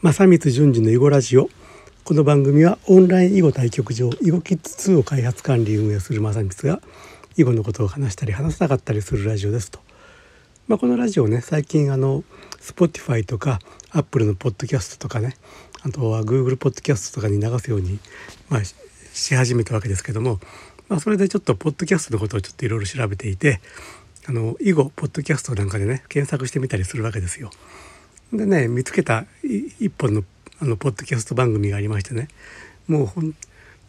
正光淳二の囲碁ラジオこの番組はオンライン囲碁対局場囲碁キッズ2を開発管理運営する正光が囲碁のことを話したり話さなかったりするラジオですと、まあ、このラジオね最近あの Spotify とか Apple のポッドキャストとかねあとは Google ポッドキャストとかに流すように、まあ、し始めたわけですけども、まあ、それでちょっとポッドキャストのことをちょっといろいろ調べていてあの囲碁ポッドキャストなんかでね検索してみたりするわけですよ。でね見つけた一本のあのポッドキャスト番組がありましてねもうほん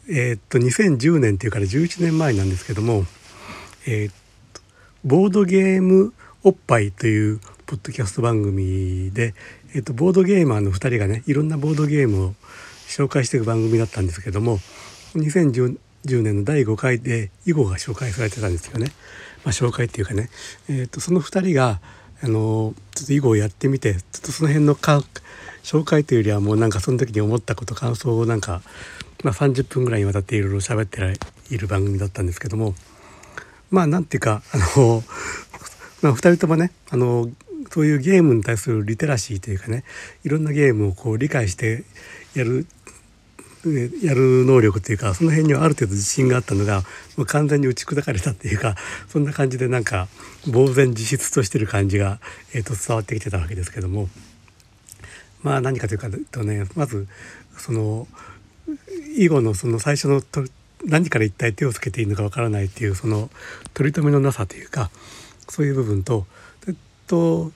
えー、っと2010年っていうから11年前なんですけども、えー、っとボードゲームおっぱいというポッドキャスト番組で、え、っとボードゲーマーの2人がねいろんなボードゲームを紹介していく番組だったんですけども2010年の第5回で囲碁が紹介されてたんですよね。まあ、紹介っていうかね、えー、とその2人があのちょっと囲碁をやってみてちょっとその辺のか紹介というよりはもうなんかその時に思ったこと感想をなんか、まあ、30分ぐらいにわたっていろいろ喋っている番組だったんですけどもまあなんていうかあの、まあ、2人ともねあのそういうゲームに対するリテラシーというかねいろんなゲームをこう理解してやるやる能力っていうかその辺にはある程度自信があったのがもう完全に打ち砕かれたっていうかそんな感じでなんか呆然自失としてる感じが、えー、と伝わってきてたわけですけども。まあ何かというかとねまずその囲碁のその最初のと何から一体手をつけていいのかわからないっていうその取り留めのなさというかそういう部分とと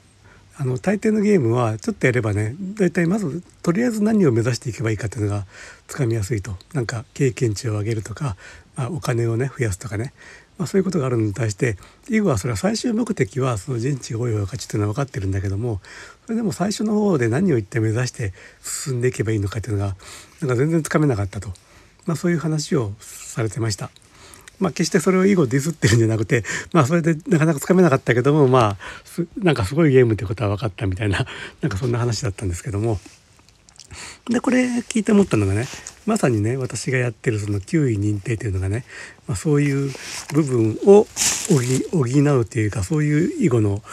あの大抵のゲームはちょっとやればね大体まずとりあえず何を目指していけばいいかっていうのがつかみやすいと。なんか経験値を上げるとか、まあ、お金をね増やすとかね、まあ、そういうことがあるのに対して囲碁はそれは最終目的はその陣地が多い方が勝ちっていうのは分かってるんだけどもそれでも最初の方で何を一体目指して進んでいけばいいのかっていうのがなんか全然つかめなかったと、まあ、そういう話をされてました。まあ、決してそれを囲碁ディスってるんじゃなくて、まあ、それでなかなかつかめなかったけどもまあなんかすごいゲームってことは分かったみたいな なんかそんな話だったんですけども。でこれ聞いて思ったのがねまさにね私がやってるその9位認定というのがね、まあ、そういう部分を補うというかそういう囲碁の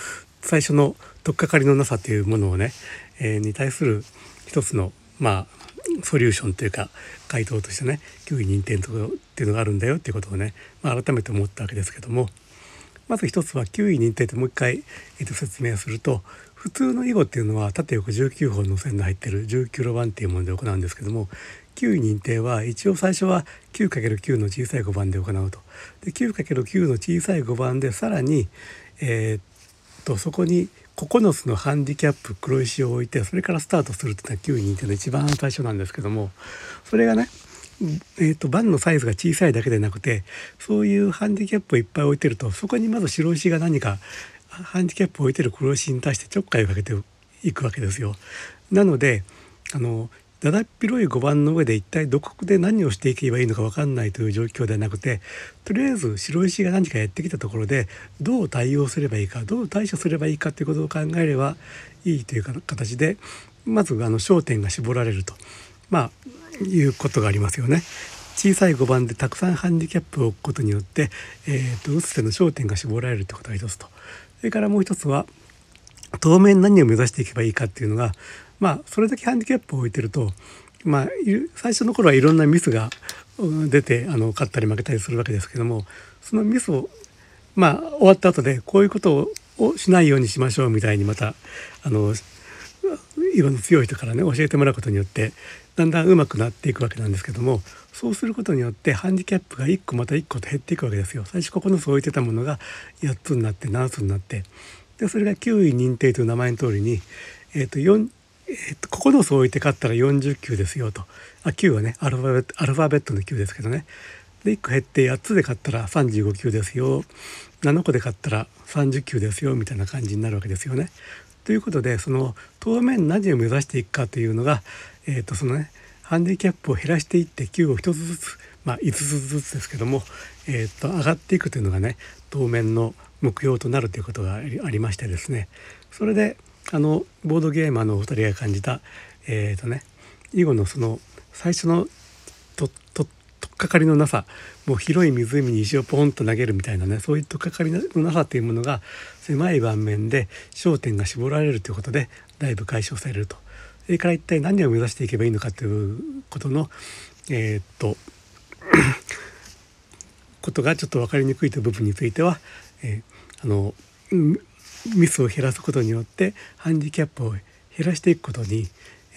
最初の取っかかりのなさというものをね、えー、に対する一つのまあソリューションというか回答としてね9位認定とっていうのがあるんだよっていうことをね、まあ、改めて思ったわけですけどもまず一つは9位認定ってもう一回、えー、と説明すると普通の囲碁っていうのは縦横19本の線の入ってる19路盤っていうもので行うんですけども9位認定は一応最初は 9×9 の小さい5番で行うと。で 9×9 の小さい5番でさらに、えー、っとそこに9つのハンディキャップ黒石を置いてそれからスタートするっていうのは9人っていうのは一番最初なんですけどもそれがねえーと、盤のサイズが小さいだけでなくてそういうハンディキャップをいっぱい置いてるとそこにまず白石が何かハンディキャップを置いてる黒石に対してちょっかいをかけていくわけですよ。なのであのだだっ広い碁盤の上で一体どこで何をしていけばいいのか分かんないという状況ではなくてとりあえず白石が何かやってきたところでどう対応すればいいかどう対処すればいいかということを考えればいいという形でまずあの焦点が絞られると、まあ、いうことがありますよね。小さい碁盤でたくさんハンディキャップを置くことによって、えーと、打つ手の焦点が絞られるということが一つとそれからもう一つは当面何を目指していけばいいかっていうのがまあそれだけハンディキャップを置いてるとまあ最初の頃はいろんなミスが出てあの勝ったり負けたりするわけですけどもそのミスをまあ終わった後でこういうことをしないようにしましょうみたいにまたあの色の強い人からね教えてもらうことによってだんだん上手くなっていくわけなんですけどもそうすることによってハンディキャップが1個また1個と減っていくわけですよ。最初9つ置いてたものが8つになって7つになってでそれが9位認定という名前の通りに、えーと、4えー、と9つ置いて勝ったら40球ですよと。あ9はねアルファベットアルファベットの9ですけどね。で1個減って8つで勝ったら35球ですよ。7個で勝ったら30球ですよみたいな感じになるわけですよね。ということでその当面何を目指していくかというのが、えー、とそのねハンディキャップを減らしていって球を1つずつまあ5つずつですけども、えー、と上がっていくというのがね当面の目標となるということがありましてですね。それであのボードゲーマーのお二人が感じたえっ、ー、とね囲碁のその最初のとととっかかりのなさもう広い湖に石をポンと投げるみたいなねそういうとっかかりのなさというものが狭い盤面で焦点が絞られるということでだいぶ解消されると。それから一体何を目指していけばいいのかということのえー、っと ことがちょっと分かりにくいという部分については、えー、あのミスを減らすことによってハンディキャップを減らしていくことに、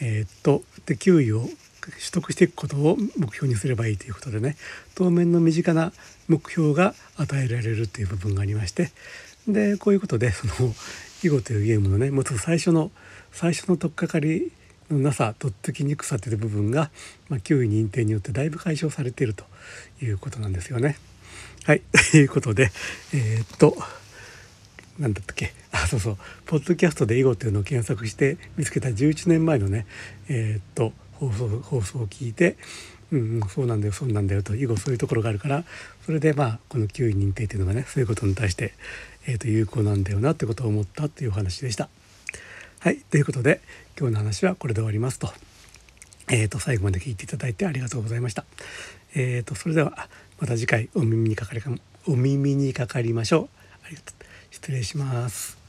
えー、っとで給位を取得していくことを目標にすればいいということでね当面の身近な目標が与えられるという部分がありましてでこういうことでその囲碁というゲームのねもう最初の最初の取っかかりのなさとっつきにくさという部分が、まあ、9位認定によってだいぶ解消されているということなんですよね。はいということでえー、っと何だったっけ？あそうそうポッドキャストで囲碁っていうのを検索して見つけた11年前のねえー、っと放送放送を聞いてうん、ん、そうなんだよそうなんだよと囲碁そういうところがあるからそれでまあこの9位認定っていうのがねそういうことに対して、えー、と有効なんだよなってことを思ったっていうお話でした。はいということで今日の話はこれで終わりますと。えー、と最後まで聞いていただいてありがとうございました。えー、とそれではまた次回お耳にかかりかお耳にかかりましょう。ありがとう失礼します。